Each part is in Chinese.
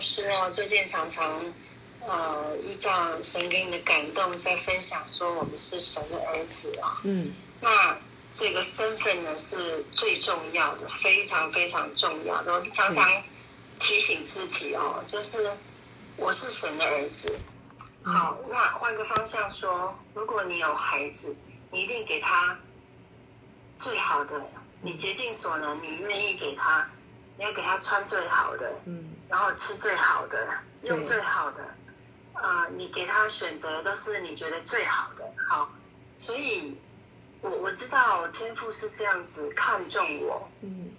师哦，最近常常呃依照神给你的感动，在分享说我们是神的儿子啊。嗯，那这个身份呢是最重要的，非常非常重要的。我常常提醒自己哦，就是我是神的儿子。好，那换个方向说，如果你有孩子，你一定给他最好的，你竭尽所能，你愿意给他。你要给他穿最好的，嗯，然后吃最好的，用最好的，啊、呃，你给他选择都是你觉得最好的，好，所以我我知道天赋是这样子看重我，嗯，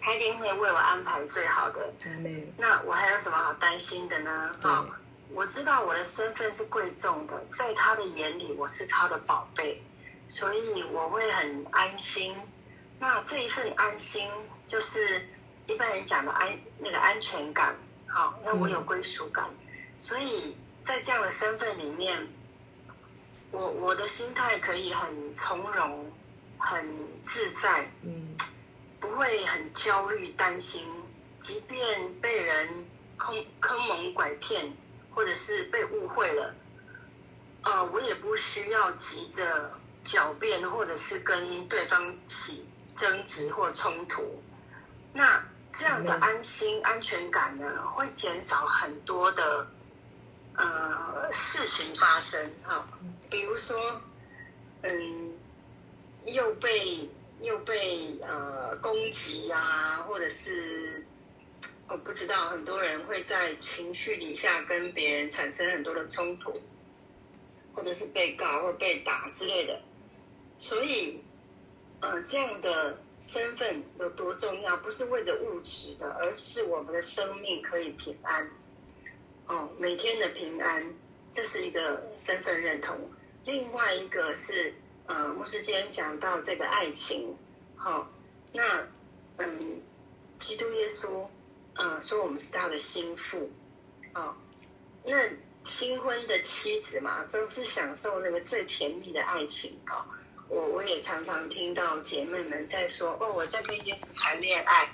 他一定会为我安排最好的，嗯，那我还有什么好担心的呢？好，我知道我的身份是贵重的，在他的眼里我是他的宝贝，所以我会很安心。那这一份安心就是。一般人讲的安那个安全感，好，那我有归属感，嗯、所以在这样的身份里面，我我的心态可以很从容、很自在，嗯，不会很焦虑、担心，即便被人坑坑蒙拐骗，或者是被误会了，呃，我也不需要急着狡辩，或者是跟对方起争执或冲突，那。这样的安心、安全感呢，会减少很多的呃事情发生哈。比如说，嗯，又被又被呃攻击啊，或者是我不知道，很多人会在情绪底下跟别人产生很多的冲突，或者是被告或被打之类的。所以，呃，这样的。身份有多重要？不是为着物质的，而是我们的生命可以平安。哦，每天的平安，这是一个身份认同。另外一个是，呃，牧师今天讲到这个爱情。好、哦，那嗯，基督耶稣，呃，说我们是他的心腹。哦，那新婚的妻子嘛，都是享受那个最甜蜜的爱情。哦我我也常常听到姐妹们在说哦，我在跟耶稣谈恋爱，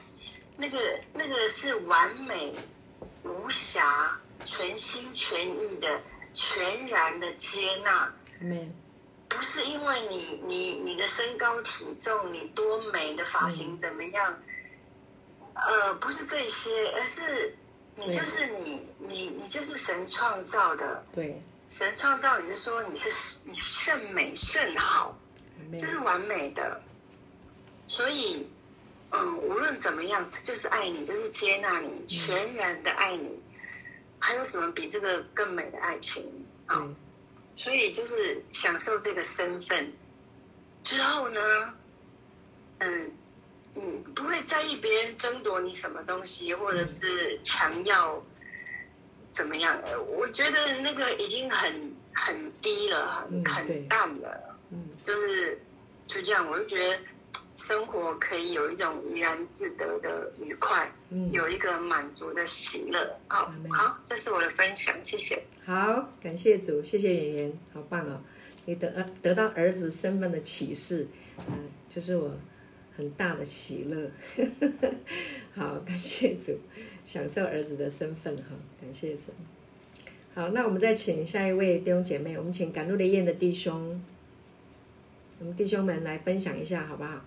那个那个是完美无瑕、全心全意的、全然的接纳。没，不是因为你你你的身高体重、你多美的发型怎么样，呃，不是这些，而是你就是你你你就是神创造的。对，神创造你是说你是你甚美甚好。这是完美的，所以，嗯，无论怎么样，就是爱你，就是接纳你，全然的爱你，还有什么比这个更美的爱情啊？嗯，所以就是享受这个身份之后呢，嗯，嗯，不会在意别人争夺你什么东西，或者是强要怎么样？我觉得那个已经很很低了，很很淡了。嗯，就是就这样，我就觉得生活可以有一种怡然自得的愉快，嗯，有一个满足的喜乐。好，好，这是我的分享，谢谢。好，感谢主，谢谢圆圆，好棒哦！你得得到儿子身份的启示，嗯，就是我很大的喜乐。好，感谢主，享受儿子的身份哈，感谢主。好，那我们再请下一位弟兄姐妹，我们请赶路的雁的弟兄。我们弟兄们来分享一下，好不好？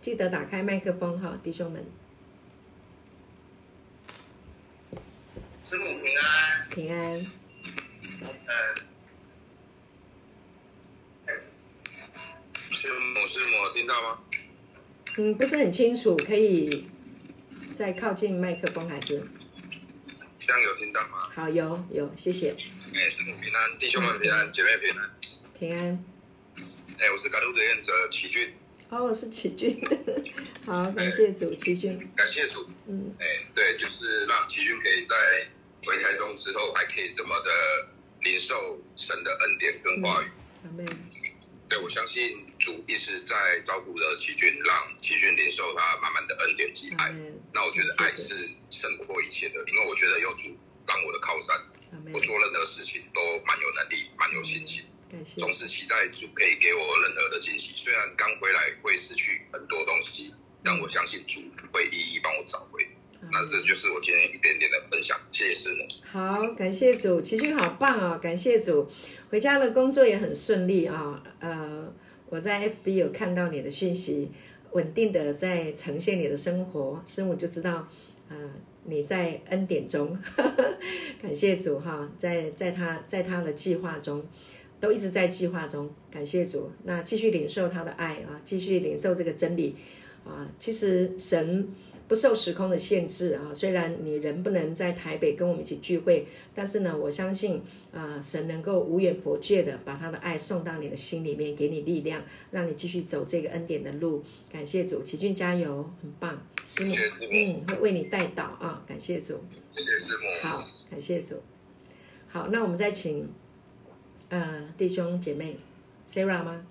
记得打开麦克风哈，弟兄们。师母平安。平安。师母师母听到吗？嗯，不是很清楚，可以再靠近麦克风还是？这样有听到吗？好，有有，谢谢。哎，师母平安，弟兄们平安，嗯、姐妹平安。平安，哎，我是赶路的愿者齐俊。哦，我是齐俊，好，感谢主，齐俊，感谢主，嗯，哎，对，就是让齐俊可以在回台中之后，还可以这么的领受神的恩典跟话语。嗯、对，我相信主一直在照顾着齐俊，让齐俊领受他满满的恩典及爱。那我觉得爱是胜过一切的，因为我觉得有主当我的靠山，我做任何事情都蛮有能力，蛮有信心。总是期待主可以给我任何的惊喜，虽然刚回来会失去很多东西，但我相信主会一一帮我找回。那这就是我今天一点点的分享，谢谢师母。好，感谢主，奇君好棒哦，感谢主，回家的工作也很顺利啊、哦。呃，我在 FB 有看到你的讯息，稳定的在呈现你的生活，师母就知道，呃，你在恩典中，感谢主哈、哦，在在他在他的计划中，都一直在计划中，感谢主，那继续领受他的爱啊，继续领受这个真理啊，其实神。不受时空的限制啊，虽然你人不能在台北跟我们一起聚会，但是呢，我相信啊，神能够无远佛界的把他的爱送到你的心里面，给你力量，让你继续走这个恩典的路。感谢主，奇俊加油，很棒，师母，嗯，会为你带导啊，感谢主，谢谢师母，好，感谢主，好，那我们再请呃弟兄姐妹 Sarah 吗？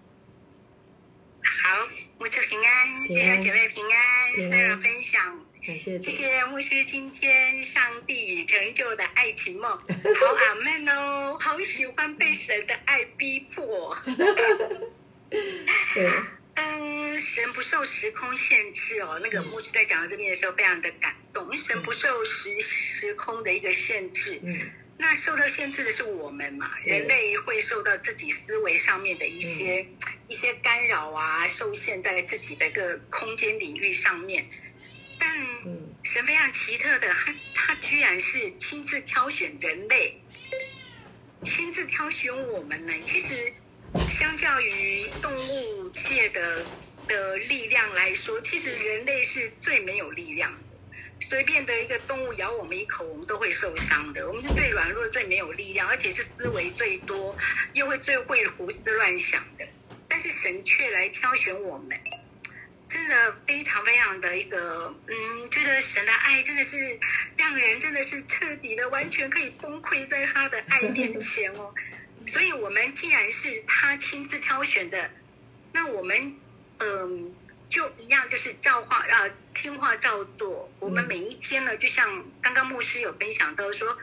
好。牧师平安，弟兄姐妹平安，，Sarah 分享，感谢，谢谢牧师今天上帝成就的爱情梦，好阿门哦，好喜欢被神的爱逼迫。对，嗯，神不受时空限制哦，那个牧师在讲到这边的时候，非常的感动，神不受时时空的一个限制。嗯。那受到限制的是我们嘛？人类会受到自己思维上面的一些、嗯、一些干扰啊，受限在自己的一个空间领域上面。但神非常奇特的，他他居然是亲自挑选人类，亲自挑选我们呢。其实，相较于动物界的的力量来说，其实人类是最没有力量的。随便的一个动物咬我们一口，我们都会受伤的。我们是最软弱、最没有力量，而且是思维最多，又会最会胡思乱想的。但是神却来挑选我们，真的非常非常的一个，嗯，觉得神的爱真的是让人真的是彻底的、完全可以崩溃在他的爱面前哦。所以，我们既然是他亲自挑选的，那我们，嗯。就一样，就是照话啊，听话照做。我们每一天呢，就像刚刚牧师有分享到说，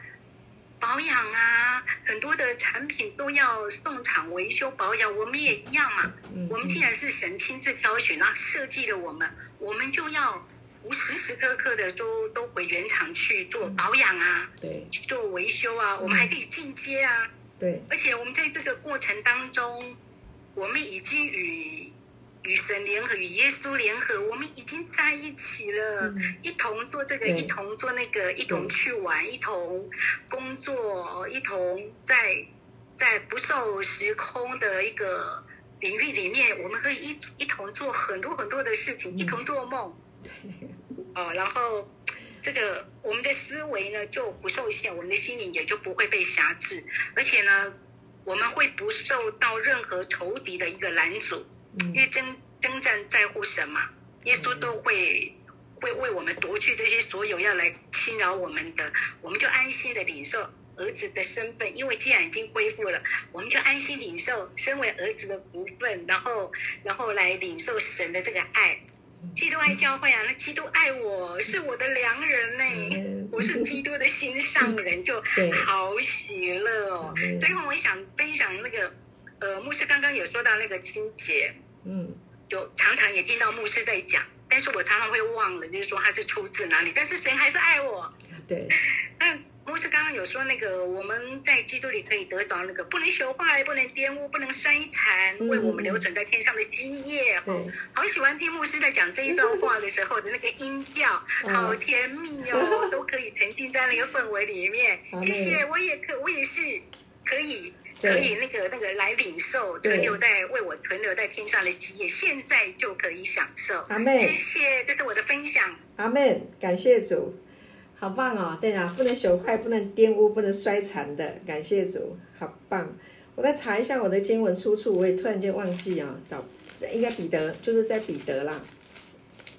保养啊，很多的产品都要送厂维修保养，我们也一样嘛。我们既然是神亲自挑选啊，设计了我们，我们就要无时时刻刻的都都回原厂去做保养啊，对，去做维修啊，我们还可以进阶啊，对。而且我们在这个过程当中，我们已经与。与神联合，与耶稣联合，我们已经在一起了，嗯、一同做这个，一同做那个，一同去玩，一同工作，一同在在不受时空的一个领域里面，我们可以一一同做很多很多的事情，嗯、一同做梦。哦，然后这个我们的思维呢就不受限，我们的心灵也就不会被辖制，而且呢，我们会不受到任何仇敌的一个拦阻。因为征征战在乎神嘛，耶稣都会会为我们夺去这些所有要来侵扰我们的，我们就安心的领受儿子的身份。因为既然已经恢复了，我们就安心领受身为儿子的福分，然后然后来领受神的这个爱。基督爱教会啊，那基督爱我是我的良人呢，我是基督的心上人，就 好喜乐哦。最后我想分享那个。呃，牧师刚刚有说到那个清洁，嗯，就常常也听到牧师在讲，但是我常常会忘了，就是说他是出自哪里。但是神还是爱我，对。那牧师刚刚有说那个我们在基督里可以得到那个不能朽坏、不能玷污、不能衰残，为我们留存在天上的基业。嗯，好喜欢听牧师在讲这一段话的时候的那个音调，好甜蜜哦，都可以沉浸在那个氛围里面。谢谢，我也可，我也是可以。可以那个那个来领受存留在为我存留在天上的基业，现在就可以享受。阿妹。谢谢，这是我的分享。阿妹，感谢主，好棒哦！对啊，不能朽坏，不能玷污，不能衰残的，感谢主，好棒。我再查一下我的经文出处，我也突然间忘记啊，找应该彼得就是在彼得啦，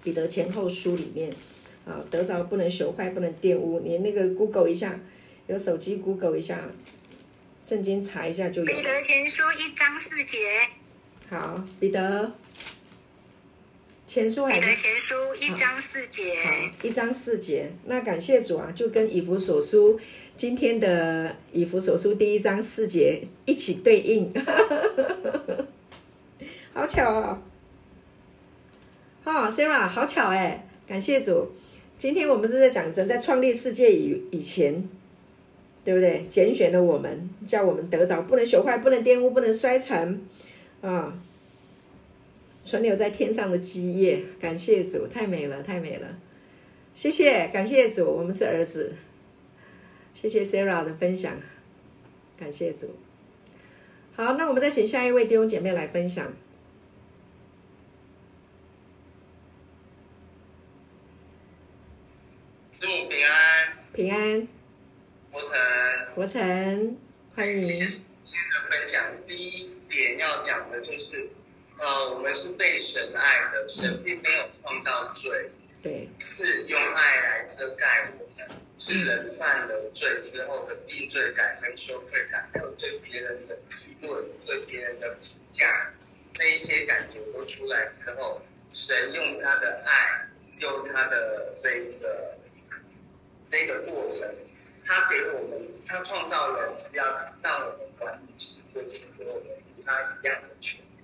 彼得前后书里面啊，得着不能朽坏，不能玷污。你那个 Google 一下，有手机 Google 一下。圣经查一下就有。彼得前书一章四节。好，彼得前书还是？彼得前书一章四节。好，一章四节。那感谢主啊，就跟以弗所书今天的以弗所书第一章四节一起对应，好巧哦。好，Sarah，好巧哎，感谢主。今天我们是在讲神在创立世界以以前，对不对？拣选了我们，叫我们得着，不能朽坏，不能玷污，不能衰残，啊，存留在天上的基业。感谢主，太美了，太美了。谢谢，感谢主，我们是儿子。谢谢 Sarah 的分享，感谢主。好，那我们再请下一位弟兄姐妹来分享。师母平安，平安。国成，国成，欢迎。其实今天的分享第一点要讲的就是，呃，我们是被神爱的，神并没有创造罪，对，是用爱来遮盖我们。是人犯了罪之后的定罪感跟羞愧感，还有对别人的议论、对别人的评价，这一些感觉都出来之后，神用他的爱，用他的这一个这个过程，他给我们，他创造人是要让我们管理世界，赐给我们与他一样的权利。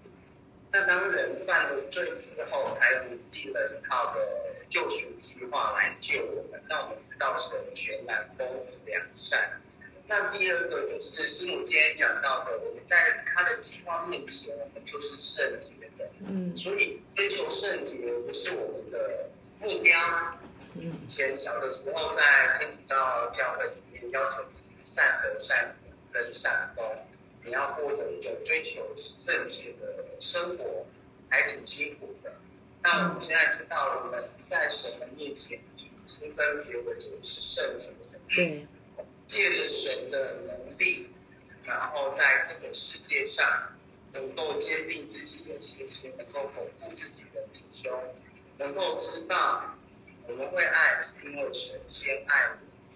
那当人犯了罪之后，还有立了一套的。救赎计划来救我们，让我们知道神全然公义良善。那第二个就是师母今天讲到的，我们在他的计划面前，我们就是圣洁的。嗯，所以追求圣洁不是我们的目标。以前小的时候在天主教教会里面，要求你是善德、善跟善功，你要过着一个追求圣洁的生活，还挺辛苦的。那我们现在知道，我们在神的面前已经分别为就是圣洁的。对，借着神的能力，然后在这个世界上能够坚定自己的信心，能够巩固自己的弟兄，能够知道我们会爱，是因为神先爱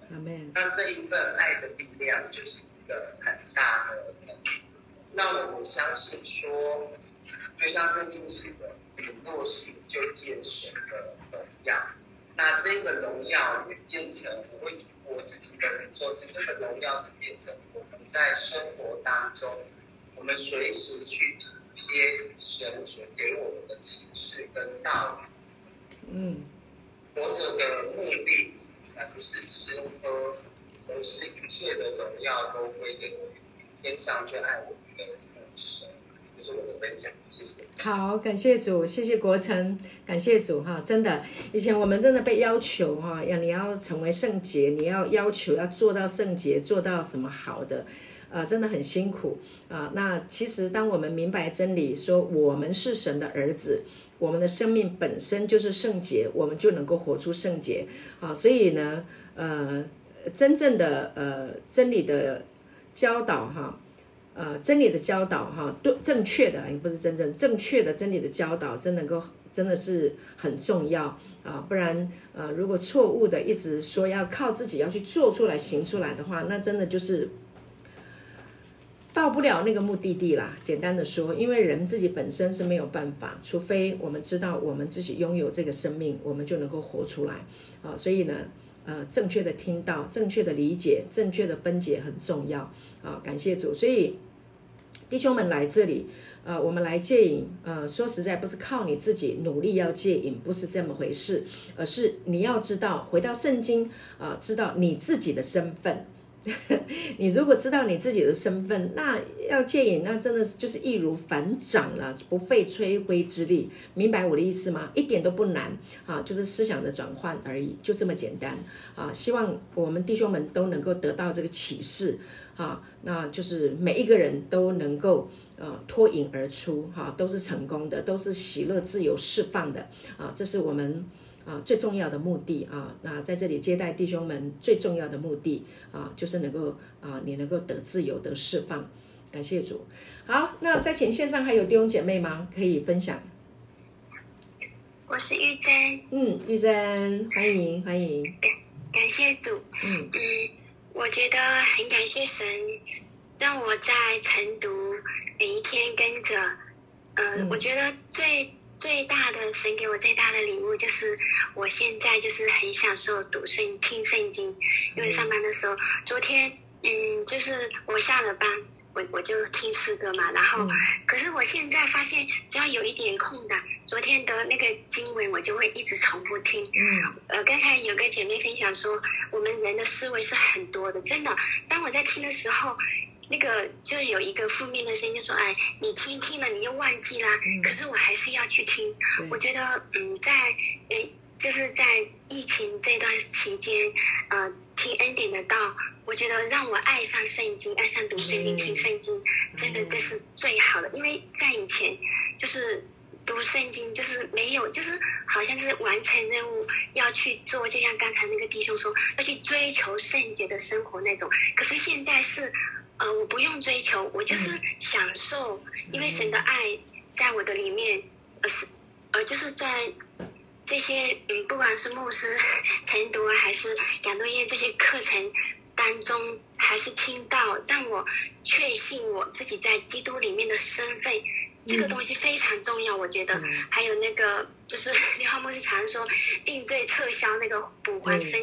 我们。那这一份爱的力量就是一个很大的。那我们相信说，就像圣经写的。若信就见神的荣耀，那这个荣耀也变成我会我自己的感受，就这个荣耀是变成我们在生活当中，我们随时去体贴神所给我们的启示跟道理。嗯，活着的目的而不是吃喝，而是一切的荣耀都归给我天上最爱我们的父神。是我的分享，谢谢。好，感谢主，谢谢国成，感谢主哈！真的，以前我们真的被要求哈，要你要成为圣洁，你要要求要做到圣洁，做到什么好的，啊，真的很辛苦啊。那其实当我们明白真理，说我们是神的儿子，我们的生命本身就是圣洁，我们就能够活出圣洁啊。所以呢，呃，真正的呃真理的教导哈。呃，真理的教导哈，对正确的，也不是真正正确的真理的教导，真能够真的是很重要啊！不然，呃，如果错误的一直说要靠自己要去做出来行出来的话，那真的就是到不了那个目的地啦。简单的说，因为人自己本身是没有办法，除非我们知道我们自己拥有这个生命，我们就能够活出来啊！所以呢。呃，正确的听到，正确的理解，正确的分解很重要啊！感谢主，所以弟兄们来这里，呃，我们来戒瘾，呃，说实在不是靠你自己努力要戒瘾，不是这么回事，而是你要知道，回到圣经啊，知道你自己的身份。你如果知道你自己的身份，那要戒瘾，那真的就是易如反掌了，不费吹灰之力。明白我的意思吗？一点都不难啊，就是思想的转换而已，就这么简单啊。希望我们弟兄们都能够得到这个启示啊，那就是每一个人都能够呃脱颖而出哈，都是成功的，都是喜乐、自由、释放的啊，这是我们。啊，最重要的目的啊，那在这里接待弟兄们最重要的目的啊，就是能够啊，你能够得自由、得释放。感谢主。好，那在前线上还有弟兄姐妹吗？可以分享。我是玉珍。嗯，玉珍，欢迎欢迎。感感谢主。嗯嗯，我觉得很感谢神，让我在晨读每一天跟着。呃、嗯，我觉得最。最大的神给我最大的礼物就是，我现在就是很享受读圣听圣经，因为上班的时候，昨天嗯，就是我下了班，我我就听诗歌嘛，然后，可是我现在发现，只要有一点空的，昨天的那个经文，我就会一直重复听。嗯，呃，刚才有个姐妹分享说，我们人的思维是很多的，真的。当我在听的时候，那个就有一个负面的声音就说：“哎，你听听了，你又忘记啦。嗯”可是我还是要去听。我觉得，嗯，在诶，就是在疫情这段期间，呃，听恩典的道，我觉得让我爱上圣经，爱上读圣经、听圣经，真的这是最好的。因为在以前，就是。读圣经就是没有，就是好像是完成任务要去做，就像刚才那个弟兄说，要去追求圣洁的生活那种。可是现在是，呃，我不用追求，我就是享受，因为神的爱在我的里面，呃是，呃就是在这些嗯，不管是牧师晨读还是亚诺耶这些课程当中，还是听到让我确信我自己在基督里面的身份。这个东西非常重要，我觉得。还有那个，就是 刘浩牧师常说，定罪撤销那个补还生，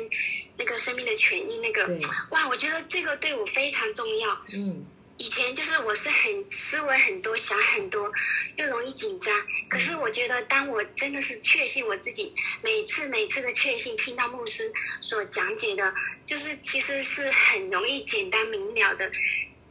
那个生命的权益，那个哇，我觉得这个对我非常重要。嗯，以前就是我是很思维很多，想很多，又容易紧张。可是我觉得，当我真的是确信我自己，每次每次的确信，听到牧师所讲解的，就是其实是很容易简单明了的，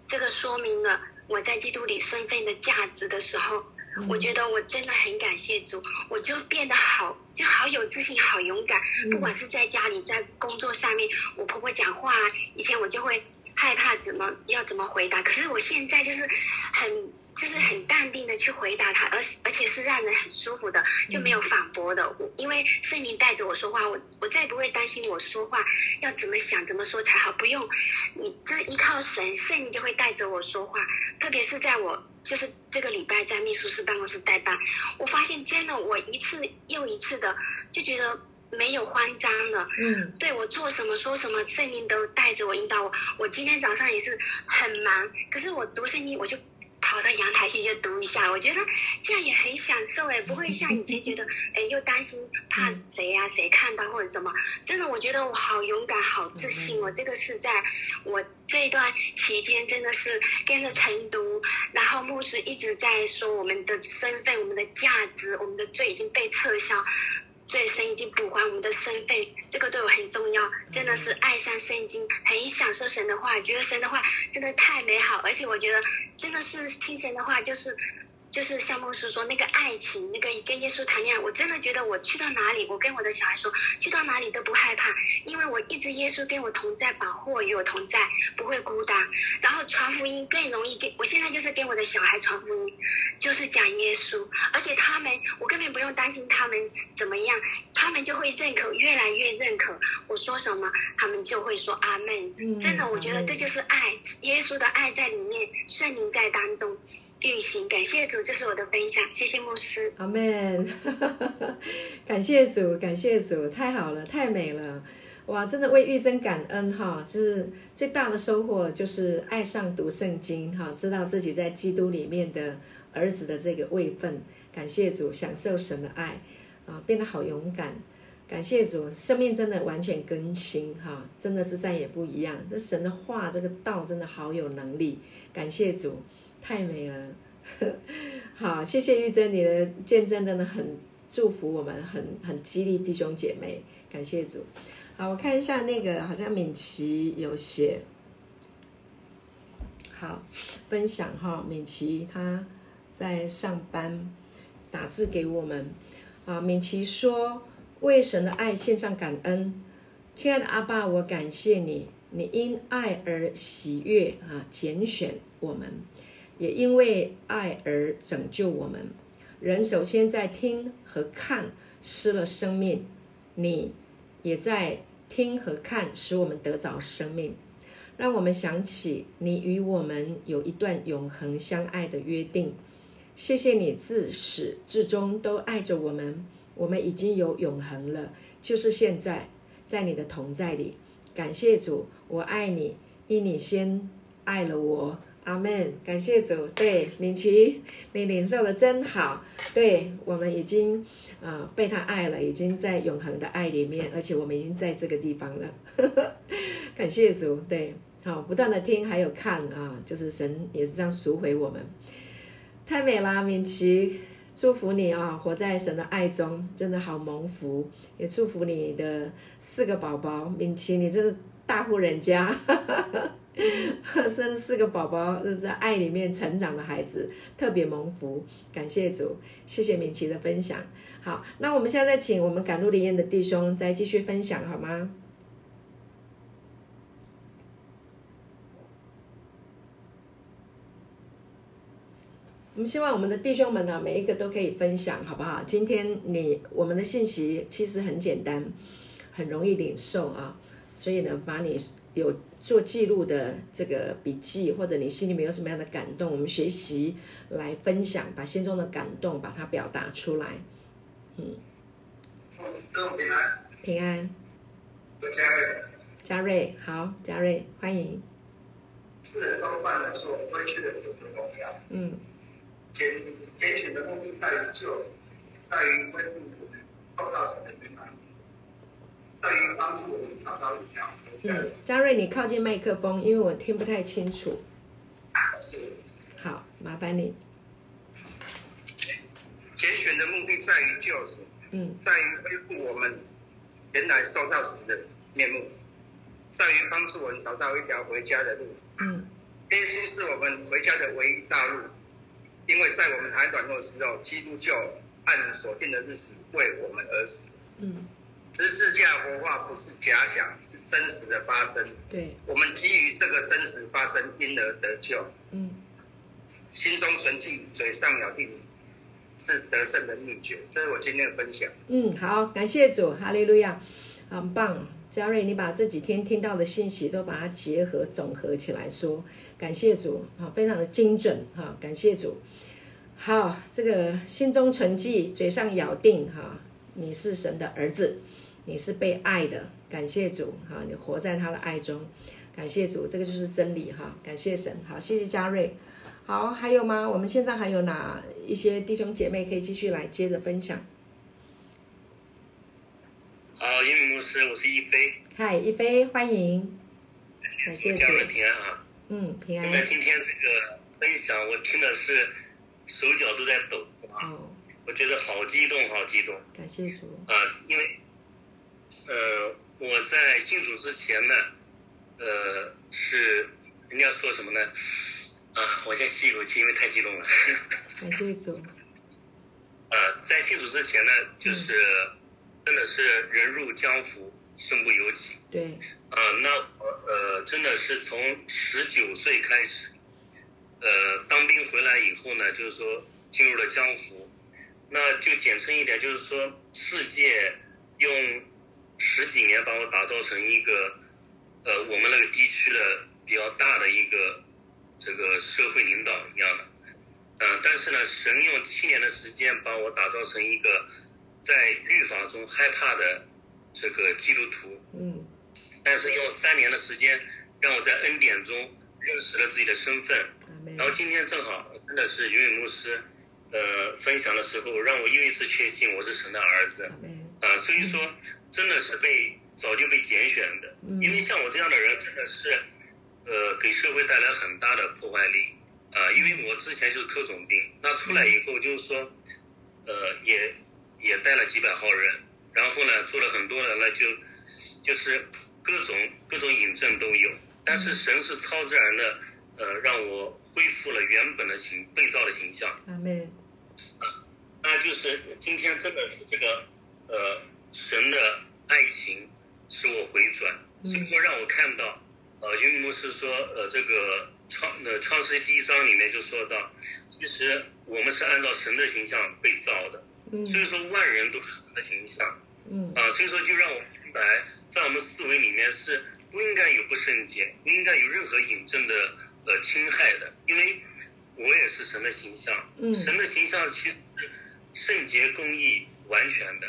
这个说明了。我在基督里身份的价值的时候，我觉得我真的很感谢主，我就变得好，就好有自信，好勇敢。不管是在家里，在工作上面，我婆婆讲话，以前我就会害怕怎么要怎么回答，可是我现在就是很。就是很淡定的去回答他，而而且是让人很舒服的，就没有反驳的。我因为圣灵带着我说话，我我再也不会担心我说话要怎么想、怎么说才好。不用，你就依靠神，圣灵就会带着我说话。特别是在我就是这个礼拜在秘书室办公室代班，我发现真的，我一次又一次的就觉得没有慌张了。嗯，对我做什么说什么，圣灵都带着我引导我。我今天早上也是很忙，可是我读圣经我就。跑到阳台去就读一下，我觉得这样也很享受哎，不会像以前觉得哎又担心怕谁呀、啊、谁看到或者什么。真的，我觉得我好勇敢、好自信哦。这个是在我这一段期间，真的是跟着晨读，然后牧师一直在说我们的身份、我们的价值、我们的罪已经被撤销。最深已经补还我们的身份，这个对我很重要，真的是爱上圣经，很享受神的话，觉得神的话真的太美好，而且我觉得真的是听神的话就是。就是像牧师说那个爱情，那个跟耶稣谈恋爱，我真的觉得我去到哪里，我跟我的小孩说，去到哪里都不害怕，因为我一直耶稣跟我同在，保护我与我同在，不会孤单。然后传福音更容易，给我现在就是跟我的小孩传福音，就是讲耶稣，而且他们我根本不用担心他们怎么样，他们就会认可，越来越认可我说什么，他们就会说阿门。真的，我觉得这就是爱，耶稣的爱在里面，圣灵在当中。运行，感谢主，这是我的分享，谢谢牧师。阿门，感谢主，感谢主，太好了，太美了，哇，真的为玉珍感恩哈，就是最大的收获就是爱上读圣经哈，知道自己在基督里面的儿子的这个位分，感谢主，享受神的爱啊，变得好勇敢，感谢主，生命真的完全更新哈，真的是再也不一样，这神的话，这个道真的好有能力，感谢主。太美了，好，谢谢玉珍，你的见证真的很祝福我们，很很激励弟兄姐妹，感谢主。好，我看一下那个，好像敏琪有写，好分享哈，敏琪她在上班，打字给我们啊，敏琪说为神的爱献上感恩，亲爱的阿爸，我感谢你，你因爱而喜悦啊，拣选我们。也因为爱而拯救我们。人首先在听和看失了生命，你也在听和看使我们得着生命。让我们想起你与我们有一段永恒相爱的约定。谢谢你自始至终都爱着我们。我们已经有永恒了，就是现在，在你的同在里。感谢主，我爱你，因你先爱了我。阿门，感谢主。对，敏琪，你领受的真好。对，我们已经啊、被他爱了，已经在永恒的爱里面，而且我们已经在这个地方了。感谢主。对，好，不断的听还有看啊，就是神也是这样赎回我们。太美啦，敏琪，祝福你啊、活在神的爱中，真的好蒙福。也祝福你的四个宝宝，敏琪，你真的大户人家，生四个宝宝，在爱里面成长的孩子，特别蒙福。感谢主，谢谢敏琪的分享。好，那我们现在请我们赶路灵验的弟兄再继续分享，好吗？我们希望我们的弟兄们呢，每一个都可以分享，好不好？今天你我们的信息其实很简单，很容易领受啊。所以呢，把你有做记录的这个笔记，或者你心里面有什么样的感动，我们学习来分享，把心中的感动把它表达出来。嗯。平安。平安。嘉瑞。嘉瑞，好，嘉瑞，欢迎。是都犯了错，回去的时候很重要。嗯。拣拣选的目的在于救，在于关注我们受到神的原谅，在于帮助我们找到力量。嗯，嘉瑞，你靠近麦克风，因为我听不太清楚。是。好，麻烦你。拣选的目的在于救赎，嗯，在于恢复我们原来受造时的面目，在于帮助我们找到一条回家的路。嗯，耶稣是我们回家的唯一道路。因为在我们还软弱的时候，基督就按所定的日子为我们而死。嗯，十字架活化不是假想，是真实的发生。对，我们基于这个真实发生，因而得救。嗯，心中存记，嘴上咬定，是得胜的秘诀。这是我今天的分享。嗯，好，感谢主，哈利路亚，很棒。嘉瑞，你把这几天听到的信息都把它结合总合起来说，感谢主，哈，非常的精准，哈，感谢主。好，这个心中存记，嘴上咬定，哈，你是神的儿子，你是被爱的，感谢主，哈，你活在他的爱中，感谢主，这个就是真理，哈，感谢神，好，谢谢嘉瑞，好，还有吗？我们线上还有哪一些弟兄姐妹可以继续来接着分享？好，英语牧师，我是一飞，嗨，一飞，欢迎，感谢主，平安啊，嗯，平安。那今天这个分享，我听的是。手脚都在抖啊！我觉得好激动，好激动。感谢主。啊，因为，呃，我在信主之前呢，呃，是人家说什么呢？啊，我先吸一口气，因为太激动了。感谢主。呃，在信主之前呢，就是真的是人入江湖，身不由己。对。啊，那呃，真的是从十九岁开始。呃，当兵回来以后呢，就是说进入了江湖，那就简称一点，就是说世界用十几年把我打造成一个，呃，我们那个地区的比较大的一个这个社会领导一样的，嗯、呃，但是呢，神用七年的时间把我打造成一个在律法中害怕的这个基督徒，嗯，但是用三年的时间让我在恩典中认识了自己的身份。然后今天正好真的是云云牧师，呃，分享的时候，让我又一次确信我是神的儿子，啊、呃，所以说真的是被早就被拣选的，因为像我这样的人真的是，呃，给社会带来很大的破坏力，啊、呃，因为我之前就是特种兵，那出来以后就是说，呃，也也带了几百号人，然后呢做了很多的那就就是各种各种引证都有，但是神是超自然的，呃，让我。恢复了原本的形被造的形象。阿妹。啊，那就是今天真的是这个呃神的爱情使我回转，所以说让我看到，呃，云牧师说，呃，这个创呃创世记第一章里面就说到，其实我们是按照神的形象被造的，所以说万人都是神的形象。嗯。啊，所以说就让我明白，在我们思维里面是不应该有不圣洁，不应该有任何引证的。呃，侵害的，因为我也是神的形象，嗯、神的形象其实圣洁、公义、完全的，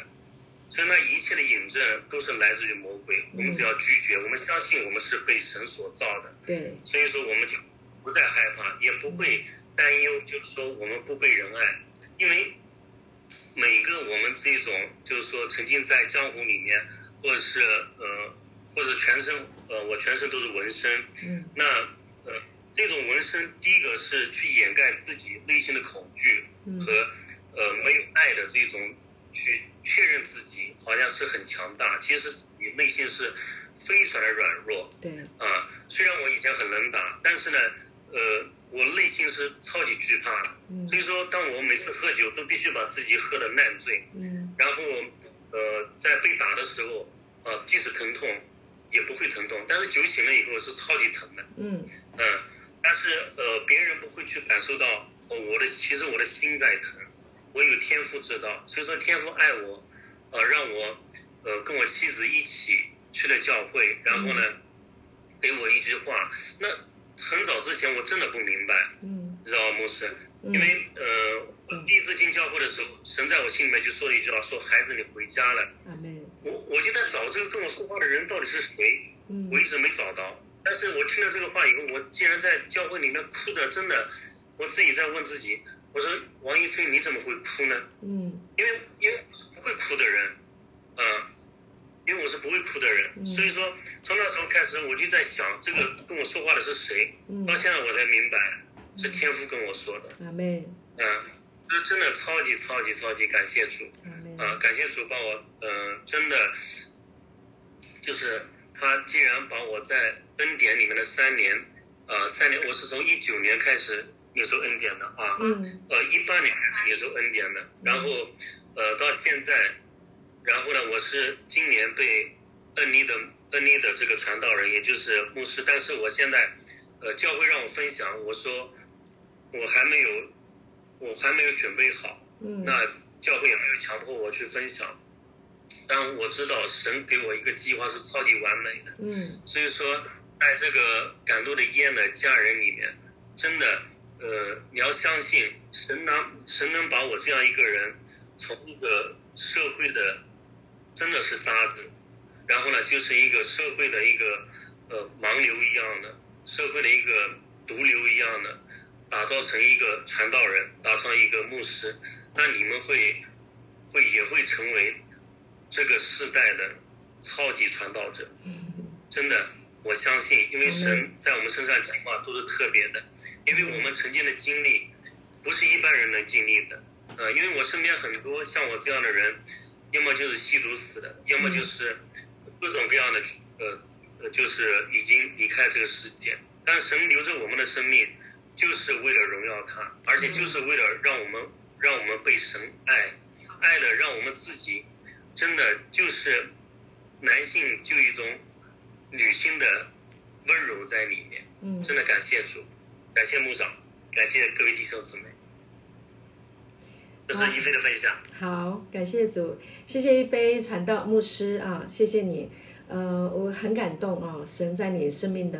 所以那一切的引证都是来自于魔鬼。嗯、我们只要拒绝，我们相信我们是被神所造的，对，所以说我们就不再害怕，也不会担忧，就是说我们不被人爱，因为每个我们这种就是说曾经在江湖里面，或者是呃，或者全身呃，我全身都是纹身，嗯，那呃。这种纹身，第一个是去掩盖自己内心的恐惧和，呃没有爱的这种去确认自己好像是很强大，其实你内心是非常的软弱。对。啊，虽然我以前很能打，但是呢，呃，我内心是超级惧怕的。嗯。所以说，当我每次喝酒都必须把自己喝得烂醉。嗯。然后，呃，在被打的时候，啊、呃，即使疼痛，也不会疼痛，但是酒醒了以后是超级疼的。嗯。嗯。但是呃，别人不会去感受到，哦，我的其实我的心在疼，我有天赋知道，所以说天赋爱我，呃，让我呃跟我妻子一起去了教会，然后呢，给我一句话，那很早之前我真的不明白，嗯，知道吗，牧师？因为呃，我第一次进教会的时候，神在我心里面就说了一句话，说孩子你回家了，我我就在找这个跟我说话的人到底是谁，我一直没找到。但是我听了这个话以后，我竟然在教会里面哭的，真的，我自己在问自己，我说王一飞你怎么会哭呢？嗯，因为因为我是不会哭的人，嗯，因为我是不会哭的人，嗯、所以说从那时候开始我就在想，这个跟我说话的是谁？嗯、到现在我才明白，是天父跟我说的。阿妹。嗯，这真的超级超级超级感谢主。阿门。啊，感谢主把我，嗯，真的，就是他竟然把我在。恩典里面的三年，呃，三年我是从一九年开始领受恩典的啊，嗯，呃，一八年开始领受恩典的，然后，呃，到现在，然后呢，我是今年被恩尼的恩尼的这个传道人，也就是牧师，但是我现在，呃，教会让我分享，我说我还没有，我还没有准备好，嗯，那教会也没有强迫我去分享。但我知道神给我一个计划是超级完美的，嗯，所以说。在这个感动的耶的家人里面，真的，呃，你要相信神能神能把我这样一个人从一个社会的真的是渣子，然后呢，就是一个社会的一个呃盲流一样的社会的一个毒瘤一样的，打造成一个传道人，打造一个牧师，那你们会会也会成为这个世代的超级传道者，真的。我相信，因为神在我们身上计划都是特别的，因为我们曾经的经历不是一般人能经历的。呃，因为我身边很多像我这样的人，要么就是吸毒死的，要么就是各种各样的，呃，呃，就是已经离开这个世界。但神留着我们的生命，就是为了荣耀他，而且就是为了让我们让我们被神爱，爱的让我们自己真的就是男性就一种。女性的温柔在里面，嗯，真的感谢主，感谢牧长，感谢各位弟兄姊妹。这是一菲的分享。好，感谢主，谢谢一菲传道牧师啊，谢谢你，呃，我很感动啊，神在你生命的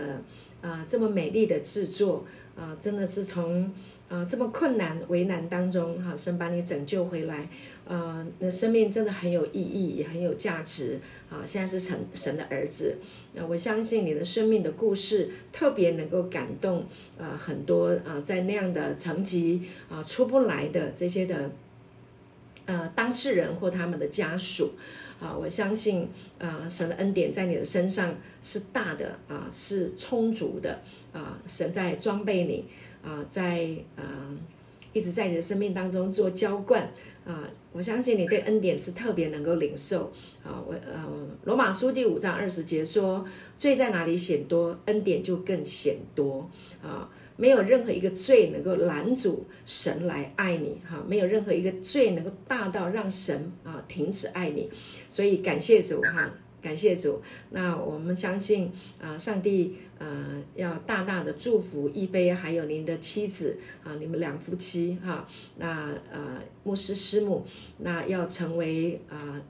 啊、呃、这么美丽的制作啊、呃，真的是从。啊、这么困难为难当中，哈，神把你拯救回来，呃，那生命真的很有意义，也很有价值，啊，现在是神神的儿子，那、我相信你的生命的故事特别能够感动，呃，很多啊、在那样的层级啊、出不来的这些的，呃，当事人或他们的家属，啊、我相信啊、神的恩典在你的身上是大的，啊、是充足的，啊、神在装备你。啊，在呃，一直在你的生命当中做浇灌啊，我相信你对恩典是特别能够领受啊。我呃，罗马书第五章二十节说，罪在哪里显多，恩典就更显多啊。没有任何一个罪能够拦阻神来爱你哈，没有任何一个罪能够大到让神啊停止爱你，所以感谢主哈。感谢主，那我们相信啊，上帝啊要大大的祝福一菲还有您的妻子啊，你们两夫妻哈，那呃牧师师母，那要成为啊。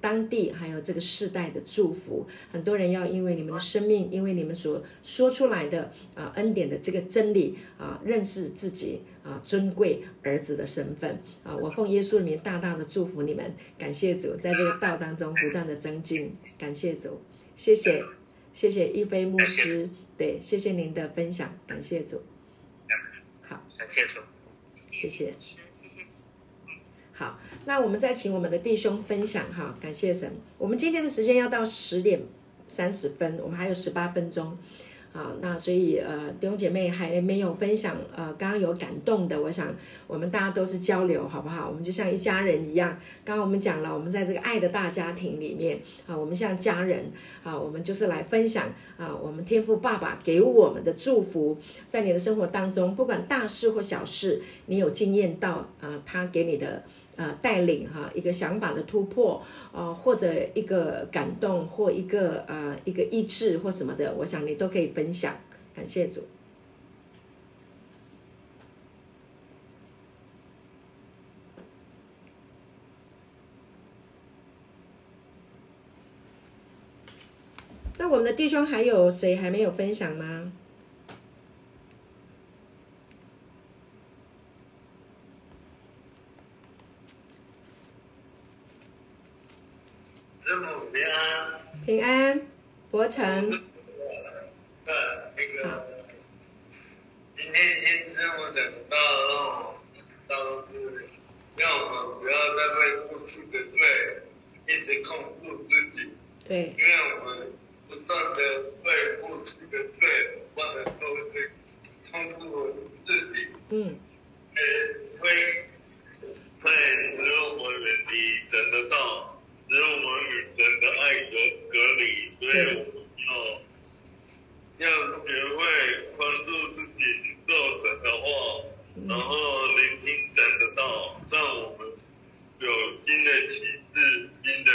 当地还有这个世代的祝福，很多人要因为你们的生命，因为你们所说出来的啊恩典的这个真理啊，认识自己啊尊贵儿子的身份啊。我奉耶稣的名大大的祝福你们，感谢主，在这个道当中不断的增进，感谢主，谢谢谢谢一菲牧师，对，谢谢您的分享，感谢主，好，感谢主，谢谢，谢谢。好，那我们再请我们的弟兄分享哈，感谢神。我们今天的时间要到十点三十分，我们还有十八分钟好，那所以呃，弟兄姐妹还没有分享呃，刚刚有感动的，我想我们大家都是交流，好不好？我们就像一家人一样。刚刚我们讲了，我们在这个爱的大家庭里面啊，我们像家人啊，我们就是来分享啊，我们天父爸爸给我们的祝福，在你的生活当中，不管大事或小事，你有经验到啊，他给你的。呃，带领哈一个想法的突破，呃，或者一个感动，或一个呃一个意志或什么的，我想你都可以分享。感谢主。那我们的弟兄还有谁还没有分享吗？平安，伯承。呃，那个，今天先生我等到哦，到是让我们不要再为过去的罪一直控诉自己。对。因为我们不断的为过去的罪，不断的都是控诉自己。嗯。呃，会会使我们的道。只有我们与神的爱隔隔离，所以我们要要学会宽恕自己，做神的话，然后聆听神的道，让我们有新的启示、新的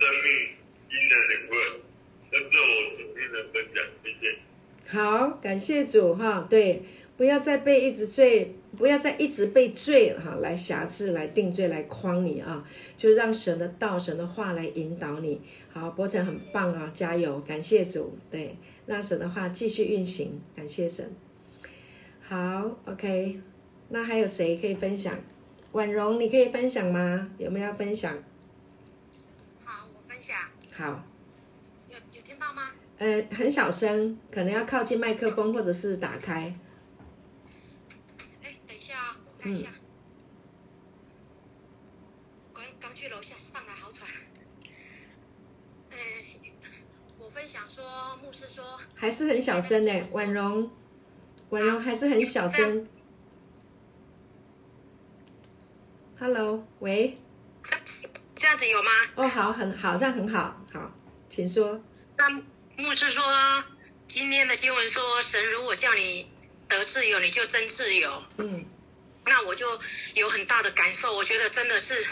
生命、新的灵魂。这是我今天的分享，谢谢。好，感谢主哈，对，不要再被一直罪。不要再一直被罪哈来辖制、来定罪、来框你啊！就让神的道、神的话来引导你。好，伯成很棒啊，加油！感谢主，对，让神的话继续运行。感谢神。好，OK，那还有谁可以分享？婉容，你可以分享吗？有没有要分享？好，我分享。好。有有听到吗？呃，很小声，可能要靠近麦克风，或者是打开。看一下，刚刚去楼下上来好喘。哎，我分享说，牧师说还是很小声呢。婉容，婉容还是很小声。Hello，喂，这样子有吗？哦，好，很好，这样很好，好，请说。那牧师说，今天的经文说，神如果叫你得自由，你就真自由。嗯。那我就有很大的感受，我觉得真的是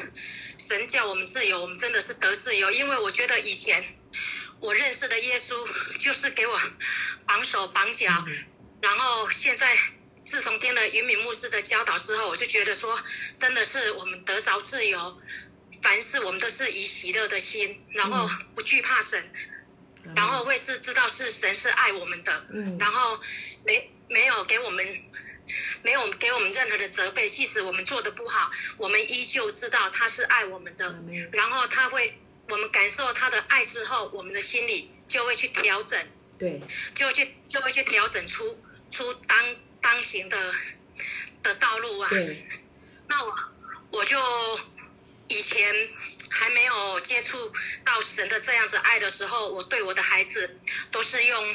神叫我们自由，我们真的是得自由。因为我觉得以前我认识的耶稣 就是给我绑手绑脚，然后现在自从听了云敏牧师的教导之后，我就觉得说真的是我们得着自由，凡事我们都是以喜乐的心，然后不惧怕神，然后会是知道是神是爱我们的，然后没没有给我们。没有给我们任何的责备，即使我们做的不好，我们依旧知道他是爱我们的。然后他会，我们感受他的爱之后，我们的心里就会去调整，对，就会去就会去调整出出当当行的的道路啊。对，那我我就以前还没有接触到神的这样子爱的时候，我对我的孩子都是用。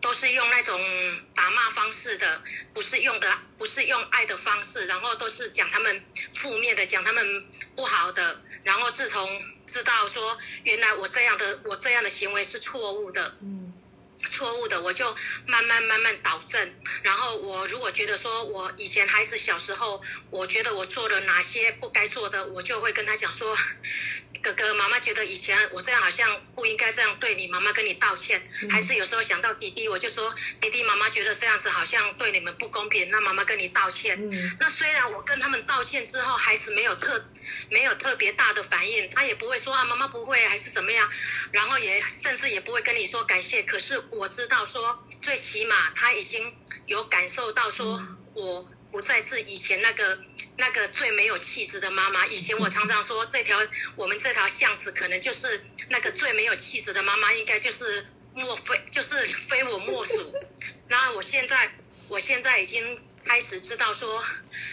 都是用那种打骂方式的，不是用的，不是用爱的方式，然后都是讲他们负面的，讲他们不好的，然后自从知道说原来我这样的我这样的行为是错误的，嗯，错误的，我就慢慢慢慢导正。然后我如果觉得说我以前孩子小时候，我觉得我做了哪些不该做的，我就会跟他讲说。哥哥，妈妈觉得以前我这样好像不应该这样对你，妈妈跟你道歉。嗯、还是有时候想到弟弟，我就说弟弟，妈妈觉得这样子好像对你们不公平，那妈妈跟你道歉。嗯、那虽然我跟他们道歉之后，孩子没有特没有特别大的反应，他也不会说啊，妈妈不会还是怎么样，然后也甚至也不会跟你说感谢。可是我知道说，最起码他已经有感受到说我。不再是以前那个那个最没有气质的妈妈。以前我常常说，这条我们这条巷子可能就是那个最没有气质的妈妈，应该就是莫非就是非我莫属。那我现在我现在已经开始知道说，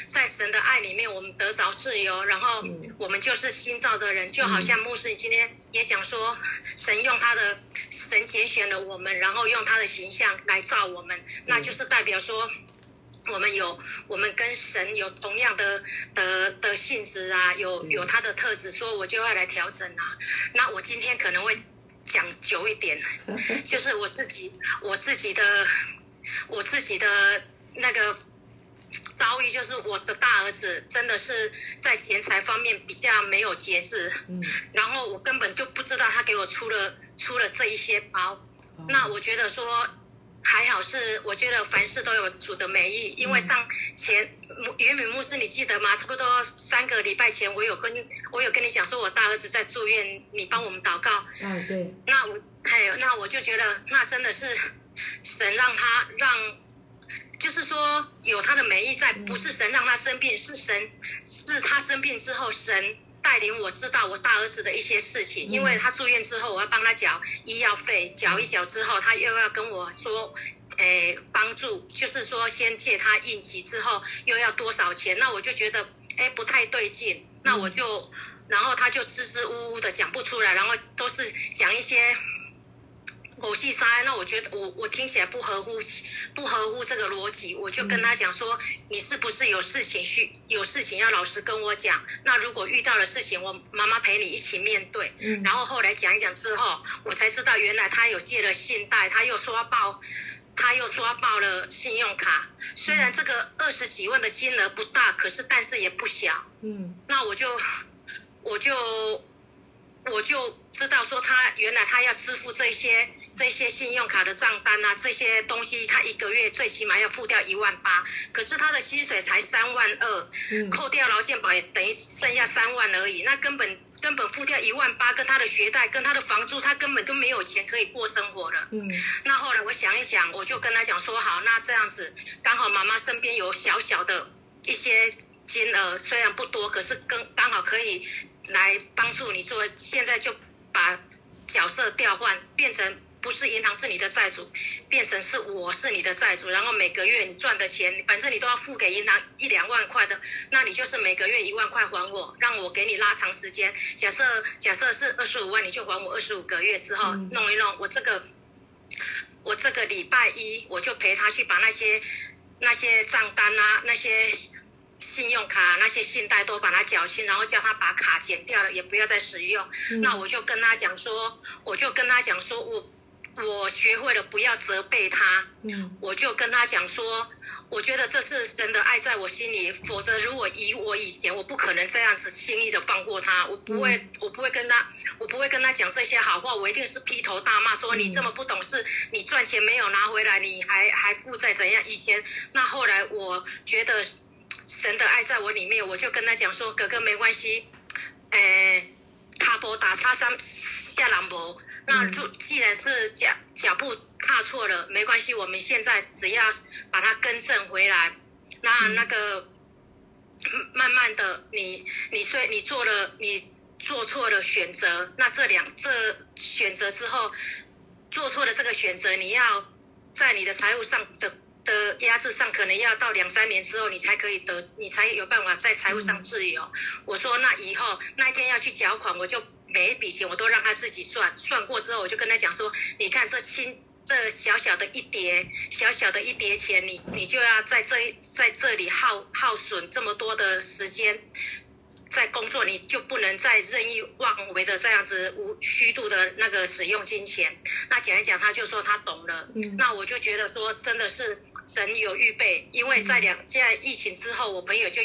在神的爱里面，我们得着自由，然后我们就是新造的人，就好像牧师你今天也讲说，神用他的神拣选了我们，然后用他的形象来造我们，那就是代表说。我们有，我们跟神有同样的的的性质啊，有有他的特质，说我就要来调整啊。那我今天可能会讲久一点，就是我自己我自己的我自己的那个遭遇，就是我的大儿子真的是在钱财方面比较没有节制，嗯，然后我根本就不知道他给我出了出了这一些包，那我觉得说。还好是，我觉得凡事都有主的美意。因为上前元敏牧师，你记得吗？差不多三个礼拜前，我有跟我有跟你讲说，我大儿子在住院，你帮我们祷告。嗯，对。那我还有，那我就觉得，那真的是神让他让，就是说有他的美意在，不是神让他生病，是神是他生病之后神。带领我知道我大儿子的一些事情，因为他住院之后，我要帮他缴医药费，缴一缴之后，他又要跟我说，诶，帮助，就是说先借他应急之后又要多少钱，那我就觉得，诶，不太对劲，那我就，然后他就支支吾吾的讲不出来，然后都是讲一些。口气塞，那我觉得我我听起来不合乎不合乎这个逻辑，我就跟他讲说，你是不是有事情需有事情要老实跟我讲？那如果遇到了事情，我妈妈陪你一起面对。嗯。然后后来讲一讲之后，我才知道原来他有借了信贷，他又刷爆，他又刷爆了信用卡。虽然这个二十几万的金额不大，可是但是也不小。嗯。那我就我就我就知道说他原来他要支付这些。这些信用卡的账单啊，这些东西他一个月最起码要付掉一万八，可是他的薪水才三万二，嗯，扣掉劳健保也等于剩下三万而已，那根本根本付掉一万八，跟他的学贷跟他的房租，他根本都没有钱可以过生活了。嗯，那后来我想一想，我就跟他讲说，好，那这样子刚好妈妈身边有小小的一些金额，虽然不多，可是跟刚好可以来帮助你做，现在就把角色调换变成。不是银行是你的债主，变成是我是你的债主，然后每个月你赚的钱，反正你都要付给银行一两万块的，那你就是每个月一万块还我，让我给你拉长时间。假设假设是二十五万，你就还我二十五个月之后弄一弄，我这个我这个礼拜一我就陪他去把那些那些账单啊那些。信用卡那些信贷都把它缴清，然后叫他把卡剪掉了，也不要再使用。嗯、那我就跟他讲说，我就跟他讲说，我我学会了不要责备他。嗯，我就跟他讲说，我觉得这是神的爱在我心里，否则如果以我以前，我不可能这样子轻易的放过他。我不会，嗯、我不会跟他，我不会跟他讲这些好话，我一定是劈头大骂说、嗯、你这么不懂事，你赚钱没有拿回来，你还还负债怎样？以前那后来我觉得。神的爱在我里面，我就跟他讲说：“哥哥没关系，诶，踏步打叉三下兰博，那就既然是脚脚步踏错了，没关系，我们现在只要把它更正回来。那那个慢慢的你，你你虽你做了你做错了选择，那这两这选择之后做错了这个选择，你要在你的财务上的。”的压制上，可能要到两三年之后，你才可以得，你才有办法在财务上自由。我说那以后那一天要去缴款，我就每一笔钱我都让他自己算，算过之后，我就跟他讲说，你看这轻这小小的一叠小小的一叠钱，你你就要在这在这里耗耗损这么多的时间。在工作，你就不能再任意妄为的这样子无虚度的那个使用金钱。那讲一讲，他就说他懂了。嗯，那我就觉得说，真的是神有预备，因为在两现在疫情之后，我朋友就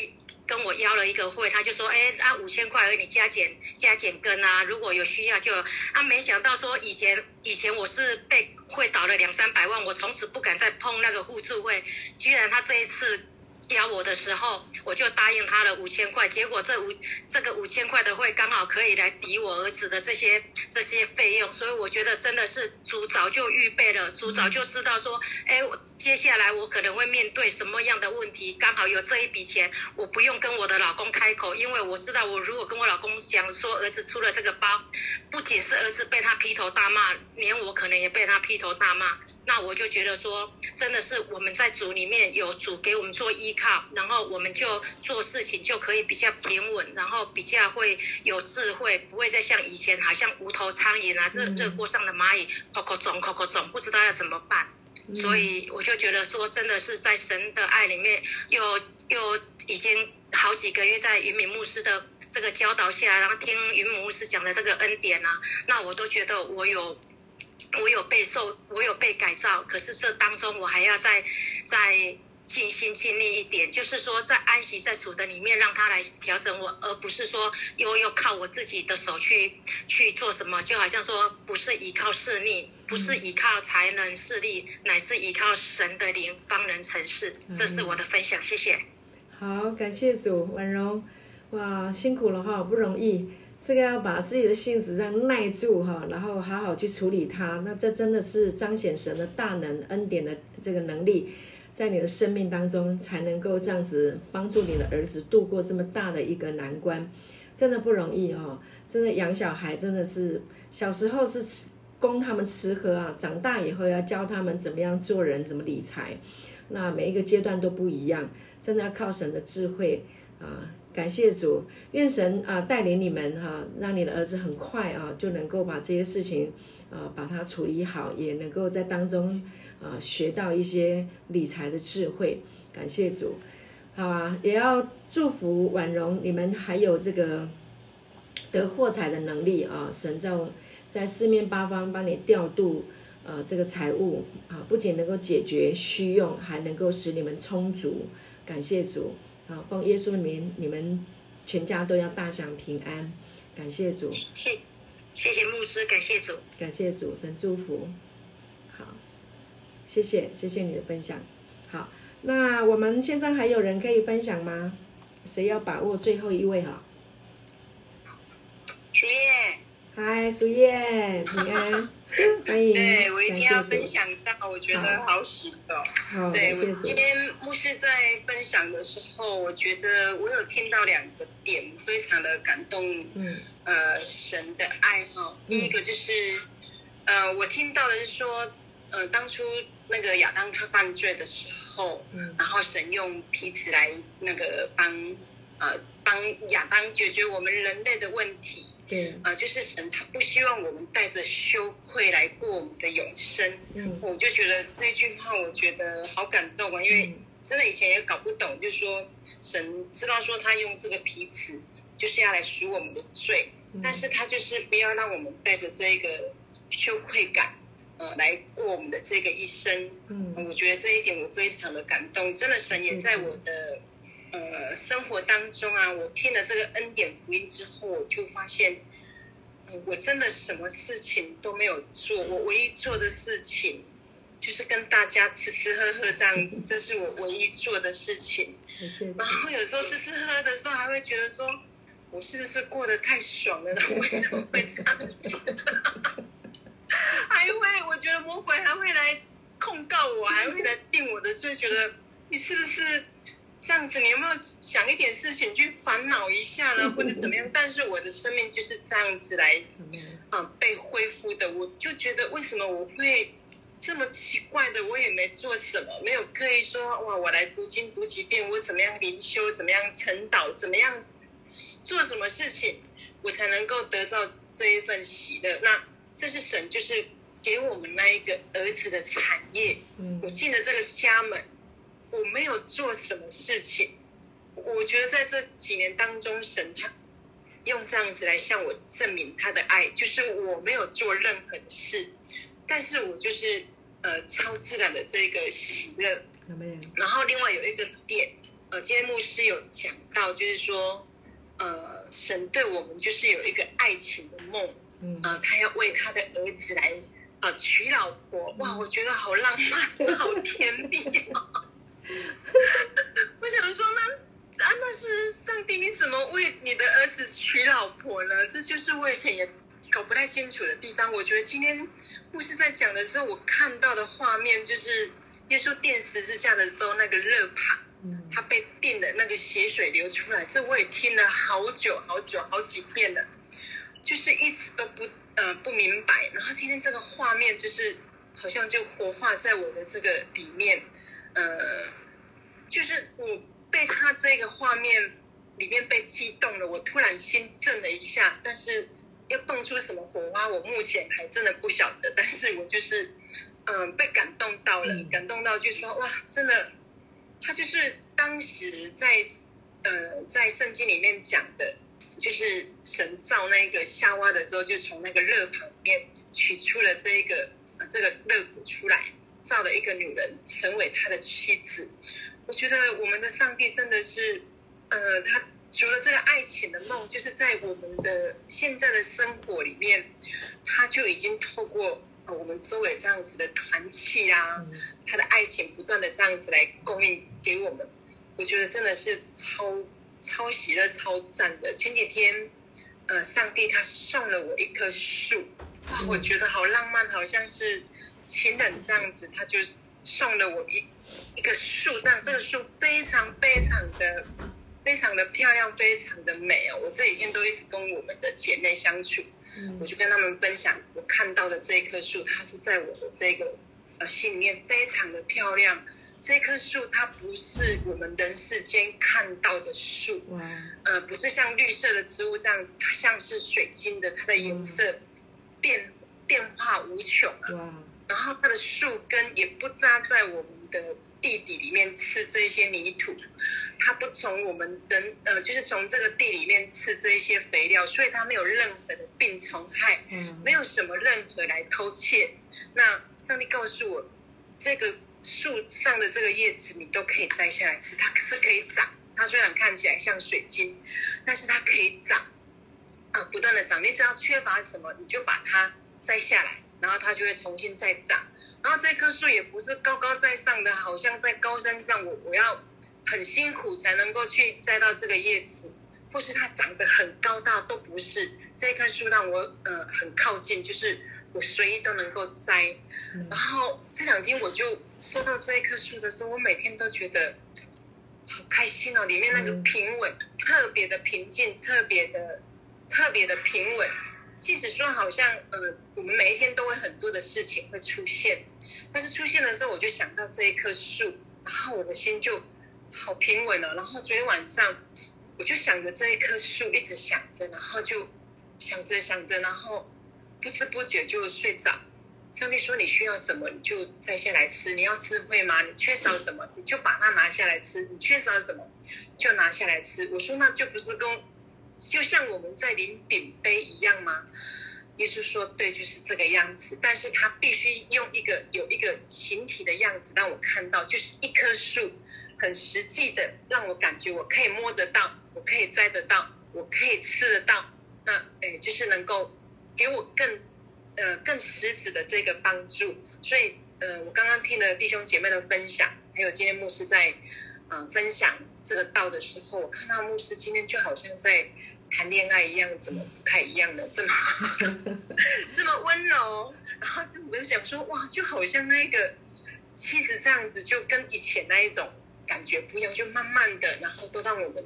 跟我邀了一个会，他就说，哎，那五千块而已，你加减加减跟啊，如果有需要就。他没想到说，以前以前我是被会倒了两三百万，我从此不敢再碰那个互助会，居然他这一次。邀我的时候，我就答应他了五千块。结果这五这个五千块的会刚好可以来抵我儿子的这些这些费用，所以我觉得真的是主早就预备了，主早就知道说，哎，接下来我可能会面对什么样的问题。刚好有这一笔钱，我不用跟我的老公开口，因为我知道我如果跟我老公讲说儿子出了这个包，不仅是儿子被他劈头大骂，连我可能也被他劈头大骂。那我就觉得说，真的是我们在主里面有主给我们做依靠，然后我们就做事情就可以比较平稳，然后比较会有智慧，不会再像以前好像无头苍蝇啊，这热锅上的蚂蚁，口口肿口口肿，不知道要怎么办。所以我就觉得说，真的是在神的爱里面，又又已经好几个月在云敏牧师的这个教导下，然后听云敏牧师讲的这个恩典啊，那我都觉得我有。我有被受，我有被改造，可是这当中我还要再再尽心尽力一点，就是说在安息在主的里面，让他来调整我，而不是说又又靠我自己的手去去做什么，就好像说不是依靠势力，不是依靠才能势力，乃是依靠神的灵方能成事。这是我的分享，谢谢。好，感谢主，婉容，哇，辛苦了哈，不容易。这个要把自己的性子这样耐住哈，然后好好去处理它。那这真的是彰显神的大能恩典的这个能力，在你的生命当中才能够这样子帮助你的儿子度过这么大的一个难关，真的不容易哈。真的养小孩真的是小时候是吃供他们吃喝啊，长大以后要教他们怎么样做人，怎么理财。那每一个阶段都不一样，真的要靠神的智慧啊。感谢主，愿神啊带领你们哈、让你的儿子很快啊就能够把这些事情啊把它处理好，也能够在当中啊学到一些理财的智慧。感谢主，好啊，也要祝福婉容，你们还有这个得获财的能力啊，神在在四面八方帮你调度啊这个财务啊，不仅能够解决需用，还能够使你们充足。感谢主。啊，奉耶稣的名，你们全家都要大享平安。感谢主，谢谢谢牧师，感谢主，感谢主，神祝福。好，谢谢谢谢你的分享。好，那我们线上还有人可以分享吗？谁要把握最后一位哈？主叶，嗨，苏叶，平安。欢迎，对我一定要分享到，我觉得好喜的。好，对我今天牧师在分享的时候，我觉得我有听到两个点，非常的感动。嗯，呃，神的爱哈，第一个就是，呃，我听到的是说，呃，当初那个亚当他犯罪的时候，嗯，然后神用皮子来那个帮，呃，帮亚当解决我们人类的问题。对，啊、呃，就是神他不希望我们带着羞愧来过我们的永生。嗯，我就觉得这句话，我觉得好感动啊，因为真的以前也搞不懂，就是说神知道说他用这个皮尺就是要来赎我们的罪，嗯，但是他就是不要让我们带着这个羞愧感，呃，来过我们的这个一生。嗯，我觉得这一点我非常的感动，真的神也在我的。呃，生活当中啊，我听了这个恩典福音之后，我就发现，呃，我真的什么事情都没有做，我唯一做的事情就是跟大家吃吃喝喝这样子，这是我唯一做的事情。然后有时候吃吃喝喝的时候，还会觉得说，我是不是过得太爽了呢？为什么会这样子？还会，我觉得魔鬼还会来控告我，还会来定我的罪，觉得你是不是？这样子，你有没有想一点事情去烦恼一下呢，或者怎么样？但是我的生命就是这样子来，嗯，被恢复的。我就觉得，为什么我会这么奇怪的？我也没做什么，没有刻意说哇，我来读经读几遍，我怎么样灵修，怎么样晨祷，怎么样做什么事情，我才能够得到这一份喜乐？那这是神就是给我们那一个儿子的产业。我进了这个家门。我没有做什么事情，我觉得在这几年当中，神他用这样子来向我证明他的爱，就是我没有做任何的事，但是我就是呃超自然的这个喜乐。然后另外有一个点，呃，今天牧师有讲到，就是说，呃，神对我们就是有一个爱情的梦，嗯，呃，他要为他的儿子来呃娶老婆，哇，我觉得好浪漫，好甜蜜哦。我想说呢，啊，那是上帝，你怎么为你的儿子娶老婆呢？这就是我以前也搞不太清楚的地方。我觉得今天牧师在讲的时候，我看到的画面就是耶稣钉十字架的时候那个热帕，他被钉的那个血水流出来，这我也听了好久好久好几遍了，就是一直都不呃不明白。然后今天这个画面就是好像就活化在我的这个里面，呃，就是我被他这个画面里面被激动了，我突然心震了一下，但是要蹦出什么火花，我目前还真的不晓得，但是我就是嗯、呃、被感动到了，感动到就说哇，真的，他就是当时在呃在圣经里面讲的。就是神造那个夏娃的时候，就从那个肋旁里面取出了这一个呃这个肋骨出来，造了一个女人成为他的妻子。我觉得我们的上帝真的是，呃，他除了这个爱情的梦，就是在我们的现在的生活里面，他就已经透过呃我们周围这样子的团契啊，他的爱情不断的这样子来供应给我们。我觉得真的是超。超喜乐、超赞的！前几天，呃，上帝他送了我一棵树，哇，我觉得好浪漫，好像是情人这样子。他就送了我一一个树，这样这个树非常非常的非常的漂亮，非常的美哦。我这几天都一直跟我们的姐妹相处，我就跟他们分享我看到的这一棵树，它是在我的这个。呃，心里面非常的漂亮。这棵树它不是我们人世间看到的树，呃，不是像绿色的植物这样子，它像是水晶的，它的颜色变变化无穷啊。然后它的树根也不扎在我们的地底里面吃这些泥土，它不从我们人呃，就是从这个地里面吃这些肥料，所以它没有任何的病虫害，没有什么任何来偷窃。那上帝告诉我，这个树上的这个叶子你都可以摘下来吃，它是可以长。它虽然看起来像水晶，但是它可以长，啊，不断的长。你只要缺乏什么，你就把它摘下来，然后它就会重新再长。然后这棵树也不是高高在上的，好像在高山上，我我要很辛苦才能够去摘到这个叶子，或是它长得很高大，都不是。这棵树让我呃很靠近，就是。我随意都能够摘，然后这两天我就收到这一棵树的时候，我每天都觉得好开心哦。里面那个平稳，特别的平静，特别的特别的平稳。即使说好像呃，我们每一天都会很多的事情会出现，但是出现的时候，我就想到这一棵树，然后我的心就好平稳了。然后昨天晚上我就想着这一棵树，一直想着，然后就想着想着，然后。不知不觉就睡着。上帝说：“你需要什么，你就摘下来吃。你要智慧吗？你缺少什么，你就把它拿下来吃。你缺少什么，就拿下来吃。”我说：“那就不是跟，就像我们在领饼杯一样吗？”耶稣说：“对，就是这个样子。但是他必须用一个有一个形体的样子让我看到，就是一棵树，很实际的让我感觉我可以摸得到，我可以摘得到，我可以吃得到。那诶，就是能够。”给我更，呃，更实质的这个帮助，所以，呃，我刚刚听了弟兄姐妹的分享，还有今天牧师在，呃，分享这个道的时候，我看到牧师今天就好像在谈恋爱一样，怎么不太一样呢？这么 这么温柔，然后就没有想说，哇，就好像那个妻子这样子，就跟以前那一种感觉不一样，就慢慢的，然后都让我们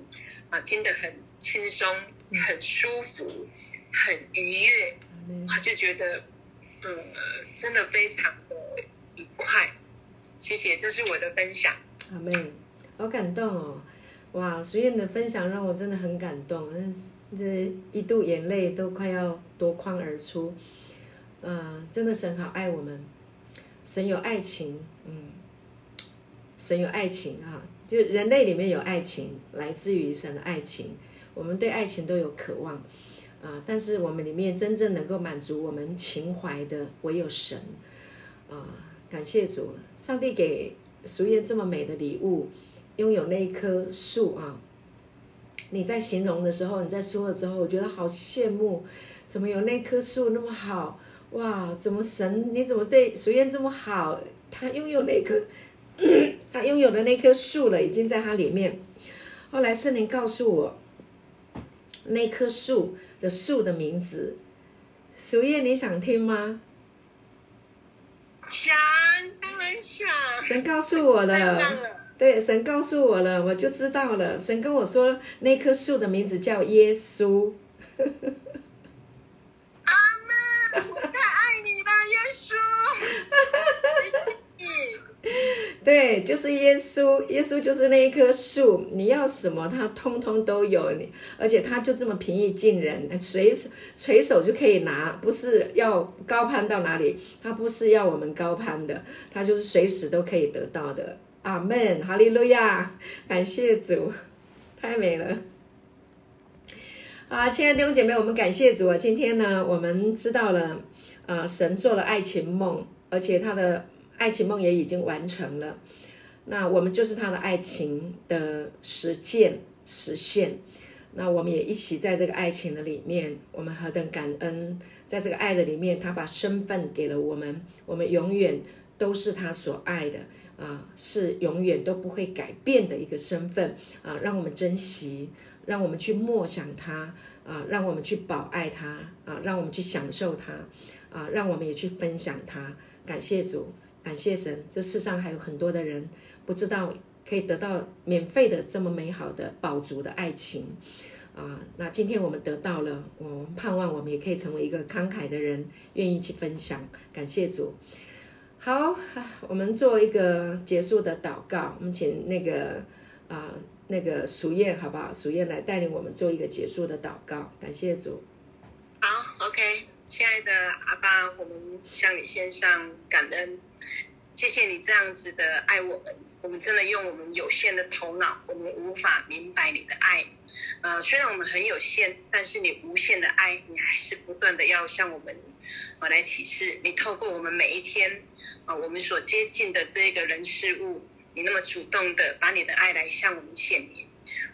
啊、听得很轻松，很舒服。很愉悦，我就觉得，呃，真的非常的愉快。谢谢，这是我的分享。阿妹，好感动哦！哇，淑燕的分享让我真的很感动，这一度眼泪都快要夺眶而出。嗯、呃，真的神好爱我们，神有爱情，嗯，神有爱情啊，就人类里面有爱情，来自于神的爱情，我们对爱情都有渴望。啊！但是我们里面真正能够满足我们情怀的，唯有神。啊！感谢主，上帝给俗燕这么美的礼物，拥有那一棵树啊！你在形容的时候，你在说了之后，我觉得好羡慕，怎么有那棵树那么好？哇！怎么神？你怎么对俗燕这么好？他拥有那棵，他拥有的那棵树了，已经在他里面。后来圣灵告诉我，那棵树。的树的名字，苏叶，你想听吗？想，当然想。神告诉我了，了对，神告诉我了，我就知道了。神跟我说，那棵树的名字叫耶稣。阿门，我太爱你了，耶稣。对，就是耶稣，耶稣就是那一棵树，你要什么，他通通都有你，而且他就这么平易近人，随手随手就可以拿，不是要高攀到哪里，他不是要我们高攀的，他就是随时都可以得到的。阿门，哈利路亚，感谢主，太美了。好，亲爱的弟兄姐妹，我们感谢主啊！今天呢，我们知道了，呃，神做了爱情梦，而且他的爱情梦也已经完成了。那我们就是他的爱情的实践实现。那我们也一起在这个爱情的里面，我们何等感恩！在这个爱的里面，他把身份给了我们，我们永远都是他所爱的啊，是永远都不会改变的一个身份啊，让我们珍惜。让我们去默想他啊，让我们去保爱他啊，让我们去享受他啊，让我们也去分享他。感谢主，感谢神。这世上还有很多的人不知道可以得到免费的这么美好的宝足的爱情啊。那今天我们得到了，我们盼望我们也可以成为一个慷慨的人，愿意去分享。感谢主。好，我们做一个结束的祷告。我们请那个啊。那个淑燕，好不好？淑燕来带领我们做一个结束的祷告，感谢主。好，OK，亲爱的阿爸，我们向你献上感恩，谢谢你这样子的爱我们。我们真的用我们有限的头脑，我们无法明白你的爱。呃，虽然我们很有限，但是你无限的爱，你还是不断的要向我们呃来启示。你透过我们每一天啊、呃，我们所接近的这个人事物。你那么主动的把你的爱来向我们显明，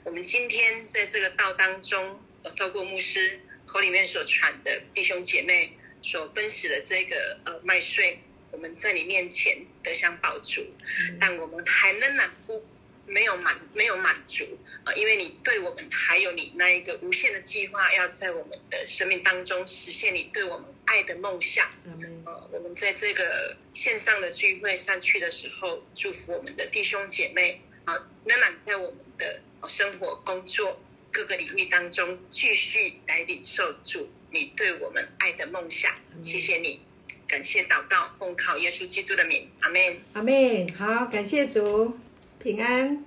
我们今天在这个道当中，呃，透过牧师口里面所传的弟兄姐妹所分食的这个呃麦穗，我们在你面前得享宝足，但我们还仍然不没有满没有满足啊，呃，因为你对我们还有你那一个无限的计划，要在我们的生命当中实现你对我们爱的梦想。呃，我们在这个线上的聚会上去的时候，祝福我们的弟兄姐妹啊，仍然在我们的生活、工作各个领域当中，继续来领受主你对我们爱的梦想。谢谢你，感谢祷告，奉靠耶稣基督的名，阿门，阿门。好，感谢主。平安。